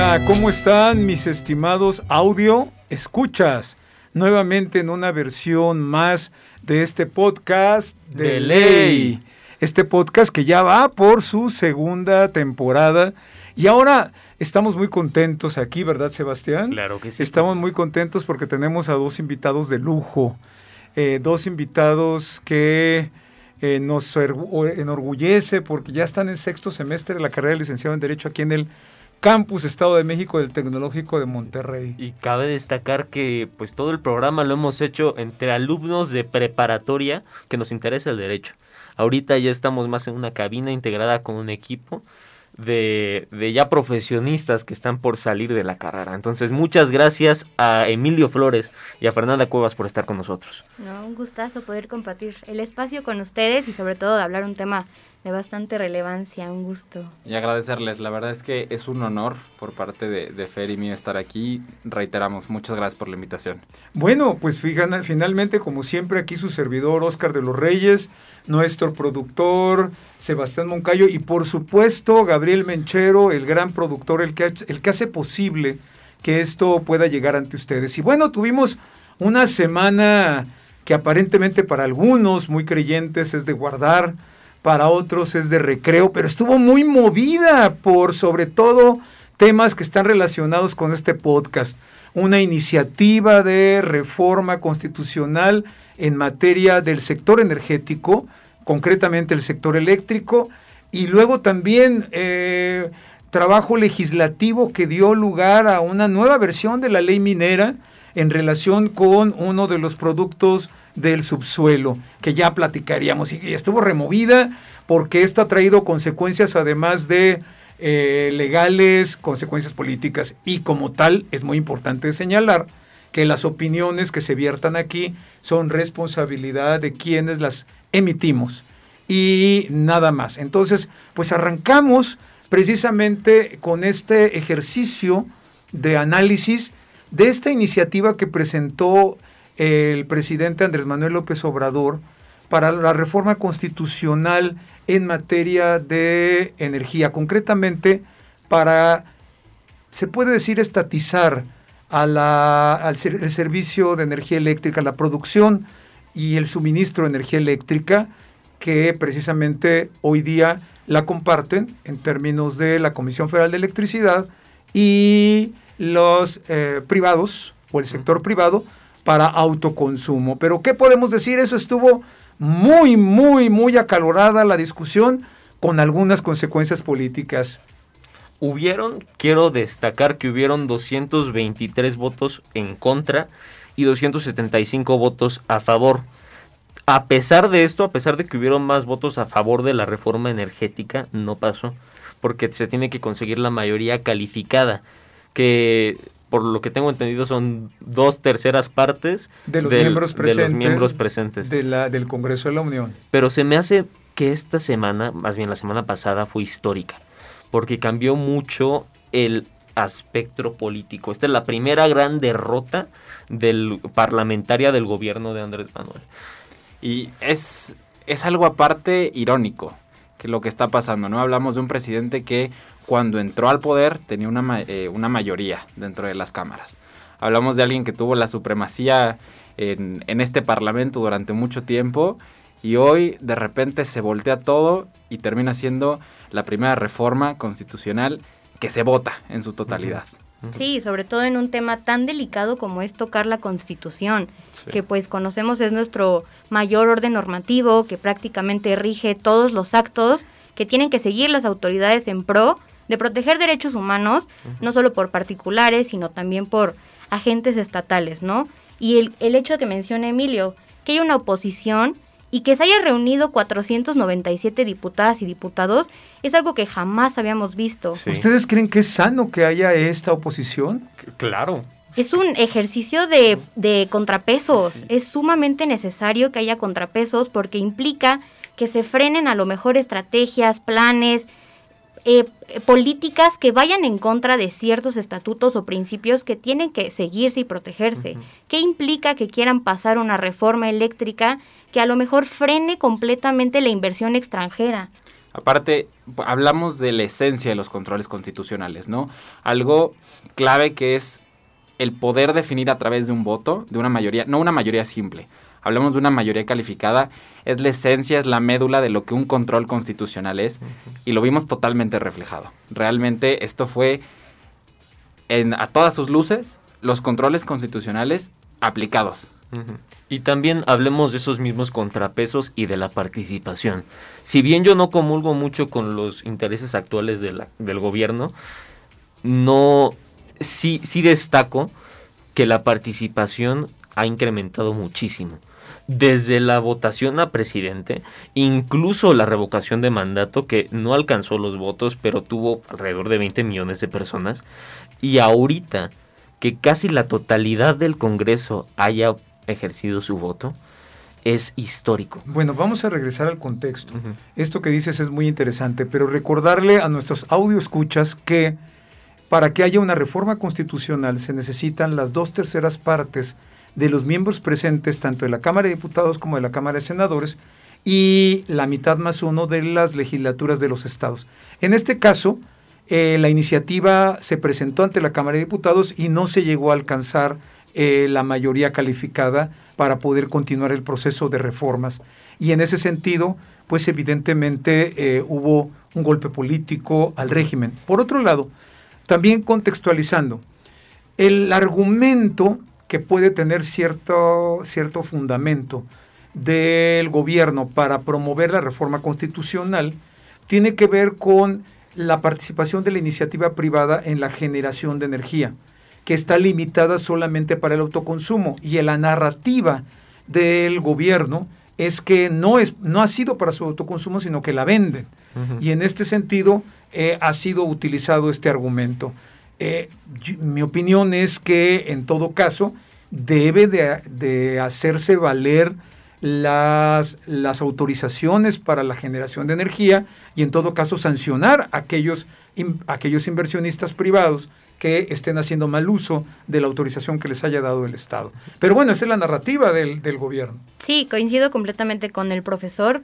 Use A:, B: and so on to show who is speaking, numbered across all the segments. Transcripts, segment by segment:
A: Hola, ¿cómo están mis estimados audio? Escuchas nuevamente en una versión más de este podcast de,
B: De
A: ley.
B: ley.
A: Este podcast que ya va por su segunda temporada. Y ahora estamos muy contentos aquí, ¿verdad, Sebastián?
B: Claro que sí.
A: Estamos muy contentos porque tenemos a dos invitados de lujo. Eh, dos invitados que eh, nos ergu- enorgullece porque ya están en sexto semestre de la carrera de licenciado en Derecho aquí en el Campus Estado de México del Tecnológico de Monterrey.
B: Y cabe destacar que pues todo el programa lo hemos hecho entre alumnos de preparatoria que nos interesa el derecho. Ahorita ya estamos más en una cabina integrada con un equipo de, de ya profesionistas que están por salir de la carrera. Entonces muchas gracias a Emilio Flores y a Fernanda Cuevas por estar con nosotros.
C: No, un gustazo poder compartir el espacio con ustedes y sobre todo de hablar un tema de bastante relevancia, un gusto.
D: Y agradecerles, la verdad es que es un honor por parte de, de Fer y mí estar aquí. Reiteramos, muchas gracias por la invitación.
A: Bueno, pues fijan- finalmente, como siempre, aquí su servidor Oscar de los Reyes, nuestro productor Sebastián Moncayo y por supuesto Gabriel Menchero, el gran productor, el que, el que hace posible que esto pueda llegar ante ustedes. Y bueno, tuvimos una semana que aparentemente para algunos muy creyentes es de guardar, para otros es de recreo, pero estuvo muy movida por sobre todo temas que están relacionados con este podcast. Una iniciativa de reforma constitucional en materia del sector energético, concretamente el sector eléctrico, y luego también eh, trabajo legislativo que dio lugar a una nueva versión de la ley minera en relación con uno de los productos del subsuelo, que ya platicaríamos, y estuvo removida porque esto ha traído consecuencias además de eh, legales, consecuencias políticas, y como tal es muy importante señalar que las opiniones que se viertan aquí son responsabilidad de quienes las emitimos y nada más. Entonces, pues arrancamos precisamente con este ejercicio de análisis de esta iniciativa que presentó el presidente Andrés Manuel López Obrador para la reforma constitucional en materia de energía, concretamente para, se puede decir, estatizar a la- al ser- el servicio de energía eléctrica, la producción y el suministro de energía eléctrica, que precisamente hoy día la comparten en términos de la Comisión Federal de Electricidad y los eh, privados o el sector privado para autoconsumo. Pero ¿qué podemos decir? Eso estuvo muy, muy, muy acalorada la discusión con algunas consecuencias políticas.
B: Hubieron, quiero destacar que hubieron 223 votos en contra y 275 votos a favor. A pesar de esto, a pesar de que hubieron más votos a favor de la reforma energética, no pasó, porque se tiene que conseguir la mayoría calificada, que por lo que tengo entendido son dos terceras partes
A: De los
B: del-
A: miembros
B: de
A: presentes.
B: los miembros presentes.
A: De la, del Congreso de la Unión.
B: Pero se me hace que esta semana, más bien la semana pasada, fue histórica, porque cambió mucho el aspecto político. Esta es la primera gran derrota del parlamentaria del gobierno de Andrés Manuel.
D: Y es, es algo aparte irónico que lo que está pasando, ¿no? Hablamos de un presidente que cuando entró al poder tenía una, eh, una mayoría dentro de las cámaras. Hablamos de alguien que tuvo la supremacía en, en este parlamento durante mucho tiempo y hoy de repente se voltea todo y termina siendo la primera reforma constitucional que se vota en su totalidad.
C: Sí, sobre todo en un tema tan delicado como es tocar la Constitución, que pues conocemos es nuestro mayor orden normativo, que prácticamente rige todos los actos que tienen que seguir las autoridades en pro de proteger derechos humanos, no solo por particulares, sino también por agentes estatales, ¿no? Y el, el hecho que menciona Emilio, que hay una oposición y que se haya reunido 497 diputadas y diputados, es algo que jamás habíamos visto.
B: Sí.
A: ¿Ustedes creen que es sano que haya esta oposición?
B: Claro.
C: Es un ejercicio de, de contrapesos. Es sumamente necesario que haya contrapesos porque implica que se frenen a lo mejor estrategias, planes, eh, eh, políticas que vayan en contra de ciertos estatutos o principios que tienen que seguirse y protegerse. ¿Qué implica que quieran pasar una reforma eléctrica que a lo mejor frene completamente la inversión extranjera?
D: Aparte, hablamos de la esencia de los controles constitucionales, ¿no? Algo clave que es el poder definir a través de un voto, de una mayoría, no una mayoría simple, hablamos de una mayoría calificada, es la esencia, es la médula de lo que un control constitucional es, y lo vimos totalmente reflejado. Realmente esto fue en, a todas sus luces los controles constitucionales aplicados.
B: Y también hablemos de esos mismos contrapesos y de la participación. Si bien yo no comulgo mucho con los intereses actuales de la, del gobierno, no sí, sí destaco que la participación ha incrementado muchísimo. Desde la votación a presidente, incluso la revocación de mandato, que no alcanzó los votos, pero tuvo alrededor de 20 millones de personas, y ahorita que casi la totalidad del Congreso haya ejercido su voto, es histórico.
A: Bueno, vamos a regresar al contexto. Esto que dices es muy interesante, pero recordarle a nuestros audio escuchas que para que haya una reforma constitucional se necesitan las dos terceras partes de los miembros presentes tanto de la Cámara de Diputados como de la Cámara de Senadores y la mitad más uno de las legislaturas de los estados. En este caso, eh, la iniciativa se presentó ante la Cámara de Diputados y no se llegó a alcanzar eh, la mayoría calificada para poder continuar el proceso de reformas. Y en ese sentido, pues evidentemente eh, hubo un golpe político al régimen. Por otro lado, también contextualizando, el argumento que puede tener cierto, cierto fundamento del gobierno para promover la reforma constitucional tiene que ver con la participación de la iniciativa privada en la generación de energía, que está limitada solamente para el autoconsumo. Y la narrativa del gobierno es que no, es, no ha sido para su autoconsumo, sino que la venden. Y en este sentido, eh, ha sido utilizado este argumento. Eh, mi opinión es que en todo caso debe de, hacerse valer las, las, autorizaciones para la generación de energía y en todo caso sancionar a aquellos, aquellos inversionistas privados que estén haciendo mal uso de la autorización que les haya dado el Estado. Pero bueno, esa es la narrativa del, del gobierno.
C: Sí, coincido completamente con el profesor.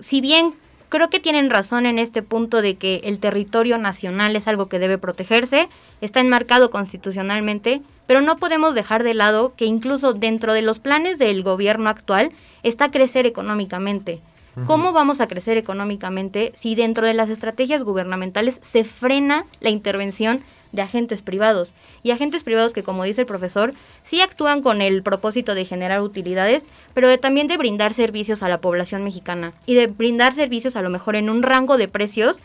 C: Si bien creo que tienen razón en este punto de que el territorio nacional es algo que debe protegerse, está enmarcado constitucionalmente, pero no podemos dejar de lado que incluso dentro de los planes del gobierno actual está crecer económicamente. ¿Cómo vamos a crecer económicamente si dentro de las estrategias gubernamentales se frena la intervención de agentes privados. Y agentes privados que, como dice el profesor, sí actúan con el propósito de generar utilidades, pero también de brindar servicios a la población mexicana y de brindar servicios a lo mejor en un rango de precios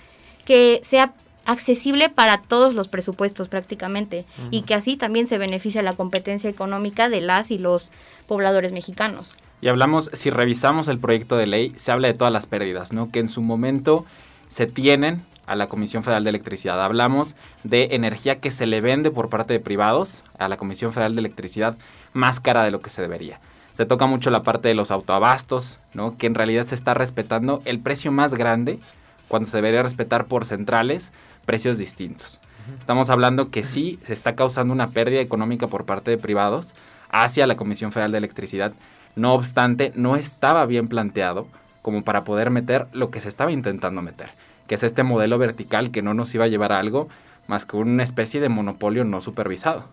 C: que sea accesible para todos los presupuestos prácticamente y que así también se beneficia la competencia económica de las y los pobladores mexicanos.
D: Y hablamos, si revisamos el proyecto de ley, se habla de todas las pérdidas, ¿no? Que en su momento se tienen a la Comisión Federal de Electricidad. Hablamos de energía que se le vende por parte de privados a la Comisión Federal de Electricidad más cara de lo que se debería. Se toca mucho la parte de los autoabastos, ¿no? que en realidad se está respetando el precio más grande cuando se debería respetar por centrales precios distintos. Estamos hablando que sí se está causando una pérdida económica por parte de privados hacia la Comisión Federal de Electricidad. No obstante, no estaba bien planteado como para poder meter lo que se estaba intentando meter que es este modelo vertical que no nos iba a llevar a algo más que una especie de monopolio no supervisado.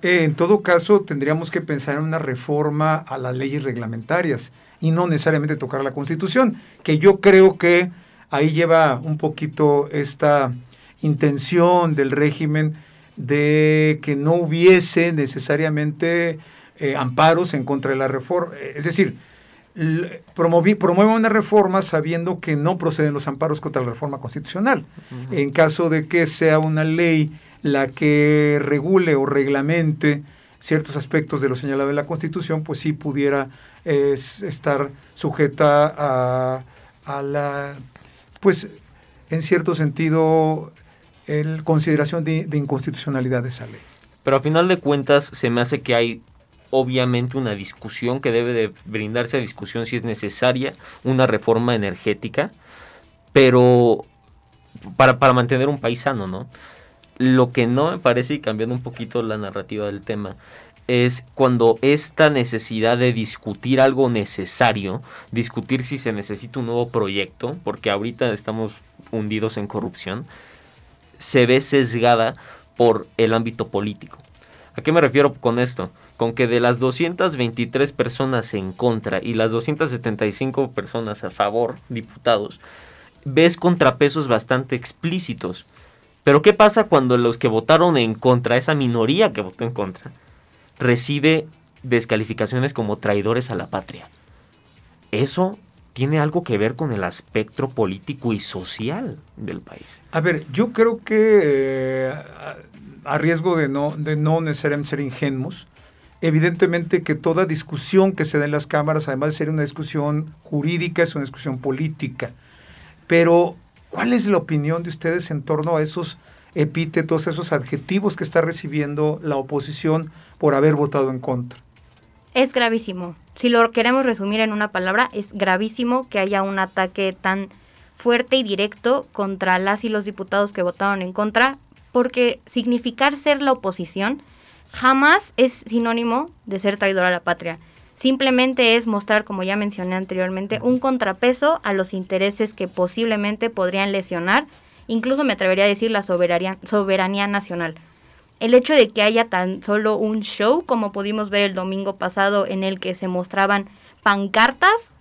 A: Eh, en todo caso, tendríamos que pensar en una reforma a las leyes reglamentarias y no necesariamente tocar la Constitución, que yo creo que ahí lleva un poquito esta intención del régimen de que no hubiese necesariamente eh, amparos en contra de la reforma. Es decir, promueve una reforma sabiendo que no proceden los amparos contra la reforma constitucional. En caso de que sea una ley la que regule o reglamente ciertos aspectos de lo señalado en la Constitución, pues sí pudiera estar sujeta a, a, la, pues en cierto sentido, el consideración de, de inconstitucionalidad de esa ley.
B: Pero a final de cuentas se me hace que hay obviamente una discusión que debe de brindarse a discusión si es necesaria una reforma energética, pero para, para mantener un país sano, ¿no? Lo que no me parece, y cambiando un poquito la narrativa del tema, es cuando esta necesidad de discutir algo necesario, discutir si se necesita un nuevo proyecto, porque ahorita estamos hundidos en corrupción, se ve sesgada por el ámbito político. ¿A qué me refiero con esto? Con que de las 223 personas en contra y las 275 personas a favor, diputados, ves contrapesos bastante explícitos. Pero ¿qué pasa cuando los que votaron en contra, esa minoría que votó en contra, recibe descalificaciones como traidores a la patria. Eso tiene algo que ver con el aspecto político y social del país.
A: A ver, yo creo que eh, a riesgo de no, de no necesariamente ser ingenuos, evidentemente que toda discusión que se da en las cámaras, además de ser una discusión jurídica, es una discusión política. Pero, ¿cuál es la opinión de ustedes en torno a esos epítetos, esos adjetivos que está recibiendo la oposición por haber votado en contra.
C: Es gravísimo. Si lo queremos resumir en una palabra, es gravísimo que haya un ataque tan fuerte y directo contra las y los diputados que votaron en contra, porque significar ser la oposición jamás es sinónimo de ser traidor a la patria. Simplemente es mostrar, como ya mencioné anteriormente, un contrapeso a los intereses que posiblemente podrían lesionar incluso me atrevería a decir la soberanía, soberanía nacional. El hecho de que haya tan solo un show, como pudimos ver el domingo pasado, en el que se mostraban pancartas,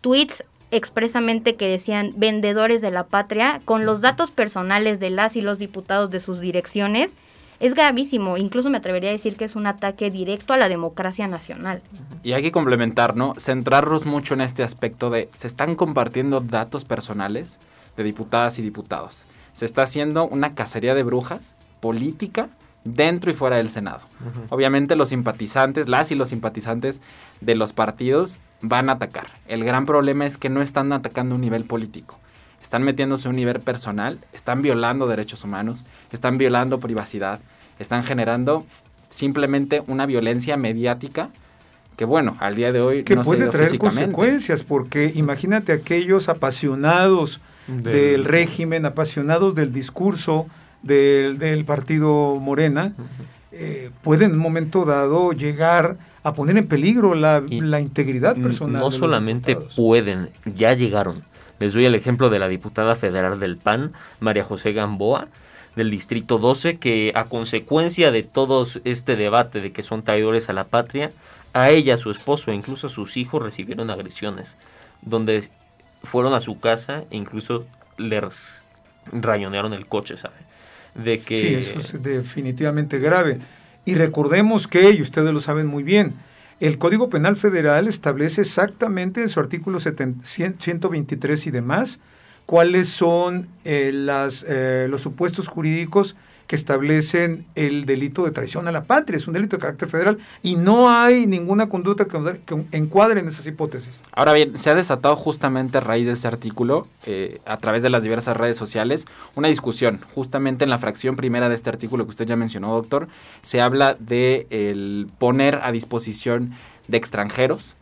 C: tweets expresamente que decían vendedores de la patria, con los datos personales de las y los diputados de sus direcciones, es gravísimo. Incluso me atrevería a decir que es un ataque directo a la democracia nacional.
D: Y hay que complementar, ¿no? Centrarnos mucho en este aspecto de se están compartiendo datos personales de diputadas y diputados se está haciendo una cacería de brujas política dentro y fuera del Senado. Obviamente los simpatizantes, las y los simpatizantes de los partidos van a atacar. El gran problema es que no están atacando un nivel político. Están metiéndose a un nivel personal, están violando derechos humanos, están violando privacidad, están generando simplemente una violencia mediática que bueno, al día de hoy
A: que puede traer consecuencias porque imagínate aquellos apasionados del, régimen, apasionados del discurso del, partido Morena, eh, puede en un momento dado llegar a poner en peligro la, integridad personal.
B: No solamente pueden, ya llegaron. Les doy el ejemplo de la diputada federal del PAN, María José Gamboa, del Distrito 12, que a consecuencia de todo este debate de que son traidores a la patria, a ella, a su esposo e incluso a sus hijos recibieron agresiones, donde fueron a su casa e incluso les rayonearon el coche, ¿sabe?
A: De que... Sí, eso es definitivamente grave. Y recordemos que, y ustedes lo saben muy bien, el Código Penal Federal establece exactamente en su artículo 123 y demás cuáles son eh, las, eh, los supuestos jurídicos que establecen el delito de traición a la patria. Es un delito de carácter federal y no hay ninguna conducta que, encuadre en esas hipótesis.
D: Ahora bien, se ha desatado justamente a raíz de este artículo, eh, a través de las diversas redes sociales, una discusión. Justamente en la fracción primera de este artículo que usted ya mencionó, doctor, se habla de el poner a disposición de extranjeros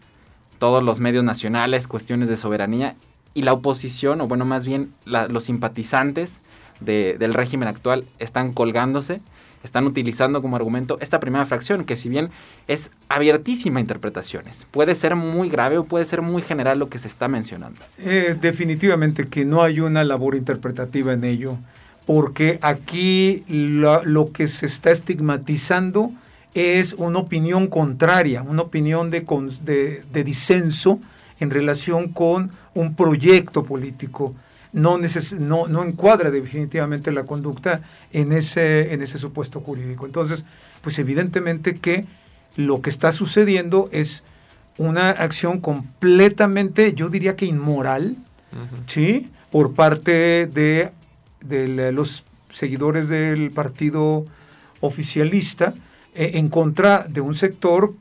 D: todos los medios nacionales, cuestiones de soberanía y la oposición, o bueno, más bien los simpatizantes del régimen actual están colgándose, están utilizando como argumento esta primera fracción, que si bien es abiertísima a interpretaciones, puede ser muy grave o puede ser muy general lo que se está mencionando.
A: Eh, definitivamente que no hay una labor interpretativa en ello, porque aquí lo, que se está estigmatizando es una opinión contraria, una opinión de, de, de disenso en relación con un proyecto político no, no, no encuadra definitivamente la conducta en ese, en ese supuesto jurídico. Entonces, pues evidentemente que lo que está sucediendo es una acción completamente, yo diría que inmoral, ¿sí? Por parte de, de, los seguidores del partido oficialista eh, en contra de un sector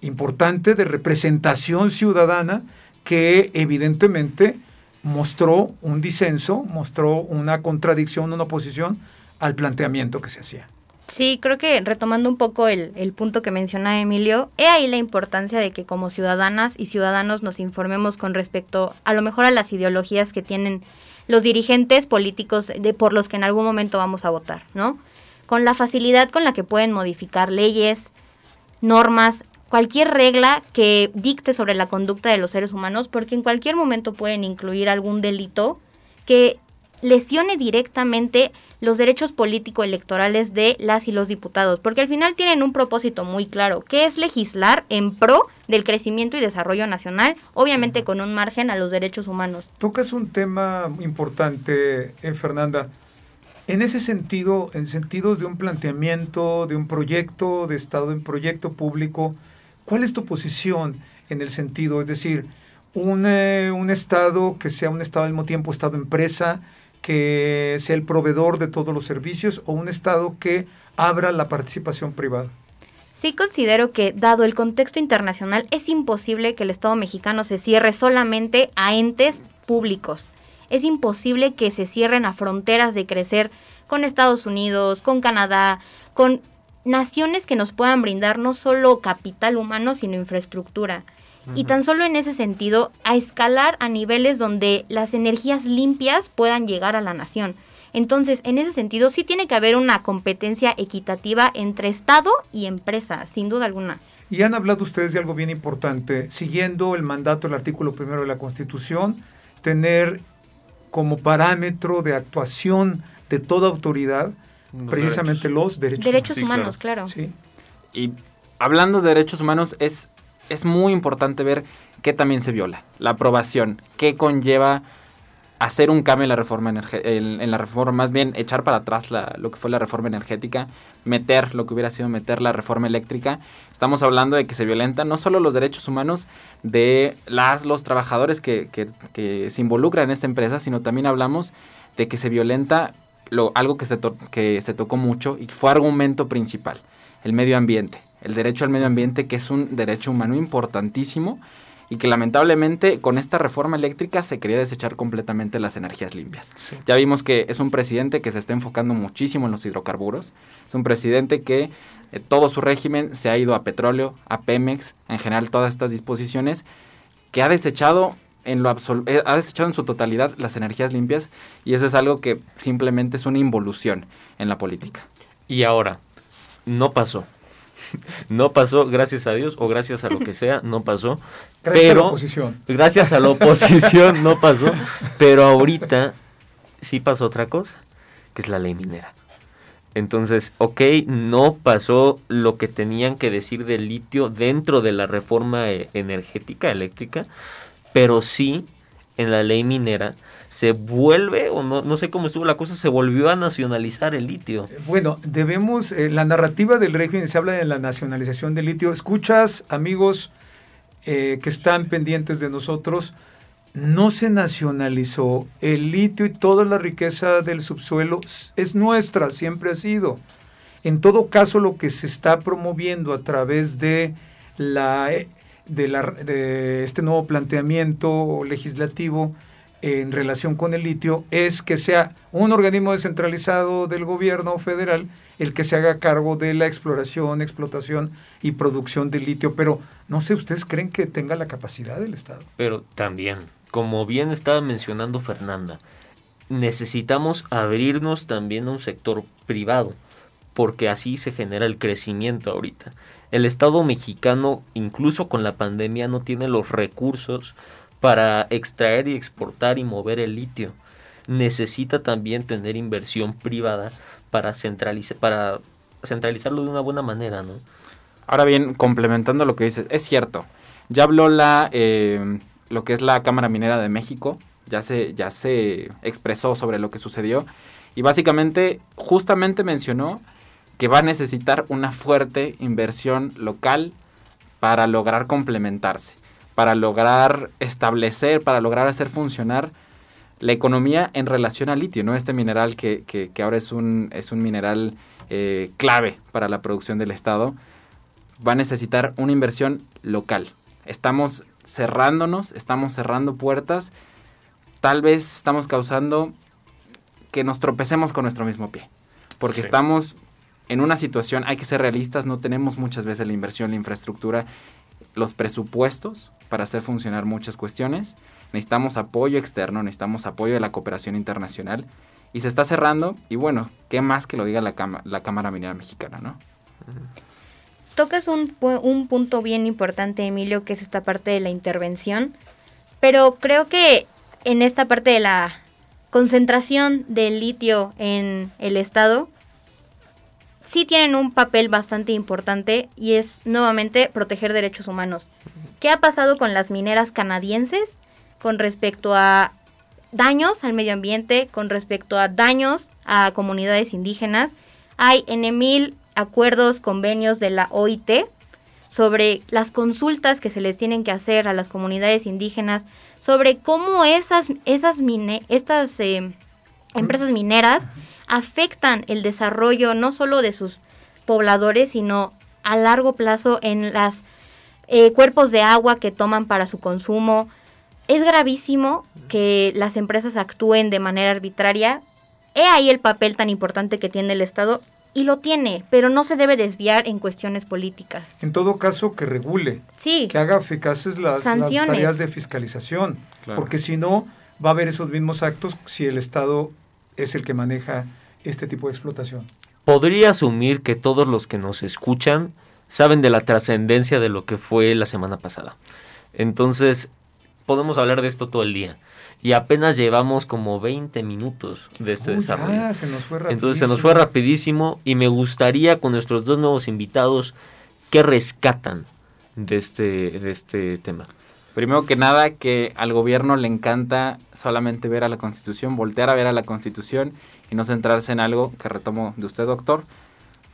A: importante de representación ciudadana que evidentemente mostró un disenso, mostró una contradicción, una oposición al planteamiento que se hacía.
C: Sí, creo que retomando un poco el, el, punto que menciona Emilio, he ahí la importancia de que como ciudadanas y ciudadanos nos informemos con respecto a lo mejor a las ideologías que tienen los dirigentes políticos de, por los que en algún momento vamos a votar, ¿no? Con la facilidad con la que pueden modificar leyes, normas, cualquier regla que dicte sobre la conducta de los seres humanos, porque en cualquier momento pueden incluir algún delito que lesione directamente los derechos político-electorales de las y los diputados, porque al final tienen un propósito muy claro, que es legislar en pro del crecimiento y desarrollo nacional, obviamente con un margen a los derechos humanos.
A: Tocas un tema importante, eh, Fernanda. En ese sentido, en sentido de un planteamiento, de un proyecto de Estado, en proyecto público, ¿cuál es tu posición en el sentido? Es decir, un, eh, un Estado que sea un Estado al mismo tiempo Estado-empresa, que sea el proveedor de todos los servicios o un Estado que abra la participación privada?
C: Sí considero que, dado el contexto internacional, es imposible que el Estado mexicano se cierre solamente a entes públicos. Es imposible que se cierren a fronteras de crecer con Estados Unidos, con Canadá, con naciones que nos puedan brindar no solo capital humano, sino infraestructura. Y tan solo en ese sentido, a escalar a niveles donde las energías limpias puedan llegar a la nación. Entonces, en ese sentido, sí tiene que haber una competencia equitativa entre Estado y empresa, sin duda alguna.
A: Y han hablado ustedes de algo bien importante, siguiendo el mandato del artículo primero de la Constitución, tener como parámetro de actuación de toda autoridad precisamente los derechos,
C: derechos humanos. claro.
A: Sí.
D: Y hablando de derechos humanos, es es muy importante ver qué también se viola. La aprobación, qué conlleva hacer un cambio en la reforma en, la reforma, más bien echar para atrás lo que fue la reforma energética, meter lo que hubiera sido meter la reforma eléctrica. Estamos hablando de que se violentan no solo los derechos humanos de las los trabajadores que, que, se involucran en esta empresa, sino también hablamos de que se violenta lo, algo que se, que se tocó mucho y fue argumento principal, el medio ambiente el derecho al medio ambiente, que es un derecho humano importantísimo y que lamentablemente con esta reforma eléctrica se quería desechar completamente las energías limpias. Ya vimos que es un presidente que se está enfocando muchísimo en los hidrocarburos, es un presidente que eh, todo su régimen se ha ido a petróleo, a Pemex, en general todas estas disposiciones, que ha desechado en lo eh, ha desechado en su totalidad las energías limpias y eso es algo que simplemente es una involución en la política.
B: Y ahora, no pasó no pasó, gracias a Dios, o gracias a lo que sea, no pasó.
A: Gracias
B: pero,
A: a la oposición.
B: Gracias a la oposición no pasó. Pero ahorita sí pasó otra cosa, que es la ley minera. Entonces, ok, no pasó lo que tenían que decir del litio dentro de la reforma eh, energética eléctrica, pero sí en la ley minera se vuelve, o no, no sé cómo estuvo la cosa, se volvió a nacionalizar el litio.
A: Bueno, debemos, eh, la narrativa del régimen se habla de la nacionalización del litio. Escuchas, amigos eh, que están pendientes de nosotros, no se nacionalizó. El litio y toda la riqueza del subsuelo es nuestra, siempre ha sido. En todo caso, lo que se está promoviendo a través de la eh, de, la, de este nuevo planteamiento legislativo en relación con el litio es que sea un organismo descentralizado del gobierno federal el que se haga cargo de la exploración, explotación y producción del litio. Pero no sé, ¿ustedes creen que tenga la capacidad del Estado?
B: Pero también, como bien estaba mencionando Fernanda, necesitamos abrirnos también a un sector privado, porque así se genera el crecimiento ahorita. El Estado mexicano, incluso con la pandemia, no tiene los recursos para extraer y exportar y mover el litio. Necesita también tener inversión privada para, centralizar, para centralizarlo de una buena manera, ¿no?
D: Ahora bien, complementando lo que dices, es cierto. Ya habló la, eh, lo que es la Cámara Minera de México, ya se, ya se expresó sobre lo que sucedió y básicamente justamente mencionó que va a necesitar una fuerte inversión local para lograr complementarse para lograr establecer, para lograr hacer funcionar la economía en relación al litio, ¿no? Este mineral que, que, ahora es un, es un mineral eh, clave para la producción del Estado, va a necesitar una inversión local. Estamos cerrándonos, estamos cerrando puertas, tal vez estamos causando que nos tropecemos con nuestro mismo pie, porque estamos en una situación, hay que ser realistas, no tenemos muchas veces la inversión, la infraestructura los presupuestos para hacer funcionar muchas cuestiones. Necesitamos apoyo externo, necesitamos apoyo de la cooperación internacional. Y se está cerrando. Y bueno, ¿qué más que lo diga la, la Cámara Minera Mexicana, no?
C: tocas un, un punto bien importante, Emilio, que es esta parte de la intervención, pero creo que en esta parte de la concentración del litio en el Estado, sí tienen un papel bastante importante y es nuevamente proteger derechos humanos. ¿Qué ha pasado con las mineras canadienses con respecto a daños al medio ambiente, con respecto a daños a comunidades indígenas? Hay en mil acuerdos, convenios de la OIT sobre las consultas que se les tienen que hacer a las comunidades indígenas, sobre cómo esas, esas mine, estas eh, empresas mineras afectan el desarrollo no solo de sus pobladores, sino a largo plazo en los eh, cuerpos de agua que toman para su consumo. Es gravísimo que las empresas actúen de manera arbitraria. He ahí el papel tan importante que tiene el Estado y lo tiene, pero no se debe desviar en cuestiones políticas.
A: En todo caso, que regule.
C: Sí.
A: Que haga eficaces las, las tareas de fiscalización. Porque si no, va a haber esos mismos actos si el Estado es el que maneja este tipo de explotación.
B: Podría asumir que todos los que nos escuchan saben de la trascendencia de lo que fue la semana pasada. Entonces, podemos hablar de esto todo el día. Y apenas llevamos como 20 minutos de este desarrollo.
A: se nos fue
B: Entonces se nos fue rapidísimo y me gustaría con nuestros dos nuevos invitados que rescatan de este, de este tema.
D: Primero que nada, que al gobierno le encanta solamente ver a la Constitución, voltear a ver a la Constitución y no centrarse en algo que retomo de usted, doctor,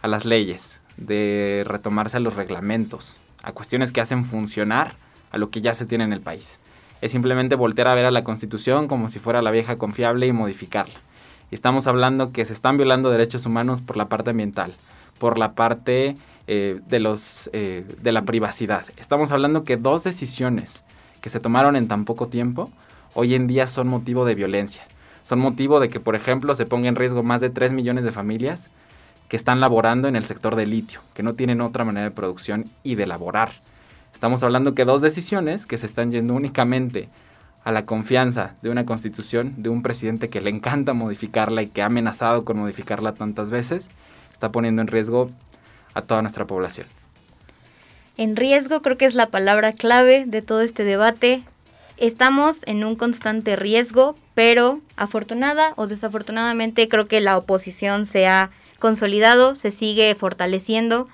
D: a las leyes, de retomarse a los reglamentos, a cuestiones que hacen funcionar a lo que ya se tiene en el país. Es simplemente voltear a ver a la Constitución como si fuera la vieja confiable y modificarla. Y estamos hablando que se están violando derechos humanos por la parte ambiental, por la parte eh, de, los, eh, de la privacidad. Estamos hablando que dos decisiones que se tomaron en tan poco tiempo, hoy en día son motivo de violencia. Son motivo de que, por ejemplo, se ponga en riesgo más de 3 millones de familias que están laborando en el sector del litio, que no tienen otra manera de producción y de laborar. Estamos hablando que dos decisiones que se están yendo únicamente a la confianza de una constitución, de un presidente que le encanta modificarla y que ha amenazado con modificarla tantas veces, está poniendo en riesgo a toda nuestra población.
C: En riesgo creo que es la palabra clave de todo este debate. Estamos en un constante riesgo, pero afortunada o desafortunadamente creo que la oposición se ha consolidado, se sigue fortaleciendo.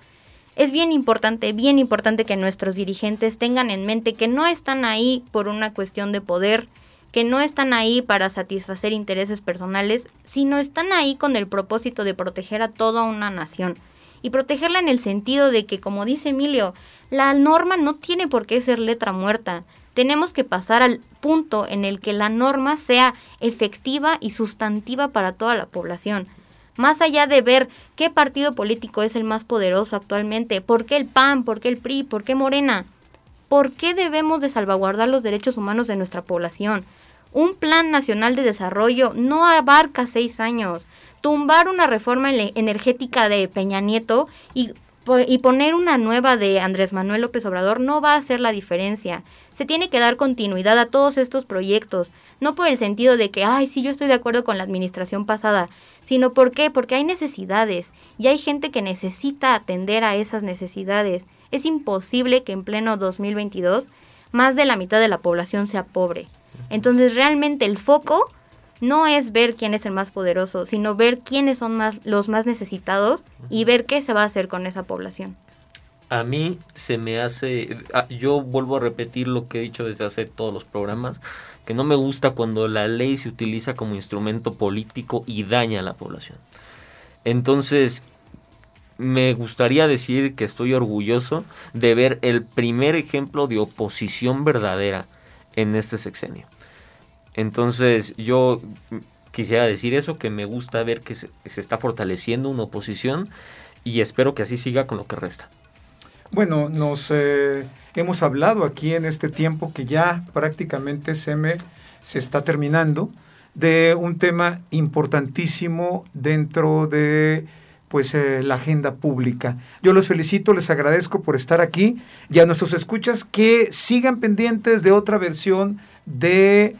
C: Es bien importante, bien importante que nuestros dirigentes tengan en mente que no están ahí por una cuestión de poder, que no están ahí para satisfacer intereses personales, sino están ahí con el propósito de proteger a toda una nación y protegerla en el sentido de que, como dice Emilio, la norma no tiene por qué ser letra muerta. Tenemos que pasar al punto en el que la norma sea efectiva y sustantiva para toda la población. Más allá de ver qué partido político es el más poderoso actualmente, por qué el PAN, por qué el PRI, por qué Morena, ¿por qué debemos de salvaguardar los derechos humanos de nuestra población? Un plan nacional de desarrollo no abarca seis años tumbar una reforma energética de Peña Nieto y, poner una nueva de Andrés Manuel López Obrador no va a hacer la diferencia. Se tiene que dar continuidad a todos estos proyectos, no por el sentido de que, ay, sí, yo estoy de acuerdo con la administración pasada, sino ¿por qué? Porque hay necesidades y hay gente que necesita atender a esas necesidades. Es imposible que en pleno 2022 más de la mitad de la población sea pobre. Entonces realmente el foco no es ver quién es el más poderoso, sino ver quiénes son más, los más necesitados y ver qué se va a hacer con esa población.
B: A mí se me hace, ah, yo vuelvo a repetir lo que he dicho desde hace todos los programas, que no me gusta cuando la ley se utiliza como instrumento político y daña a la población. Entonces, me gustaría decir que estoy orgulloso de ver el primer ejemplo de oposición verdadera en este sexenio. Entonces yo quisiera decir eso, que me gusta ver que se, está fortaleciendo una oposición y espero que así siga con lo que resta.
A: Bueno, nos eh, hemos hablado aquí en este tiempo que ya prácticamente se, me, se está terminando de un tema importantísimo dentro de pues eh, la agenda pública. Yo los felicito, les agradezco por estar aquí y a nuestros escuchas que sigan pendientes de otra versión de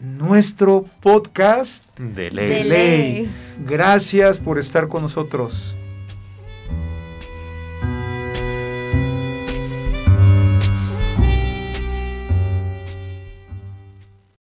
A: nuestro podcast
B: de ley.
A: Gracias por estar con nosotros.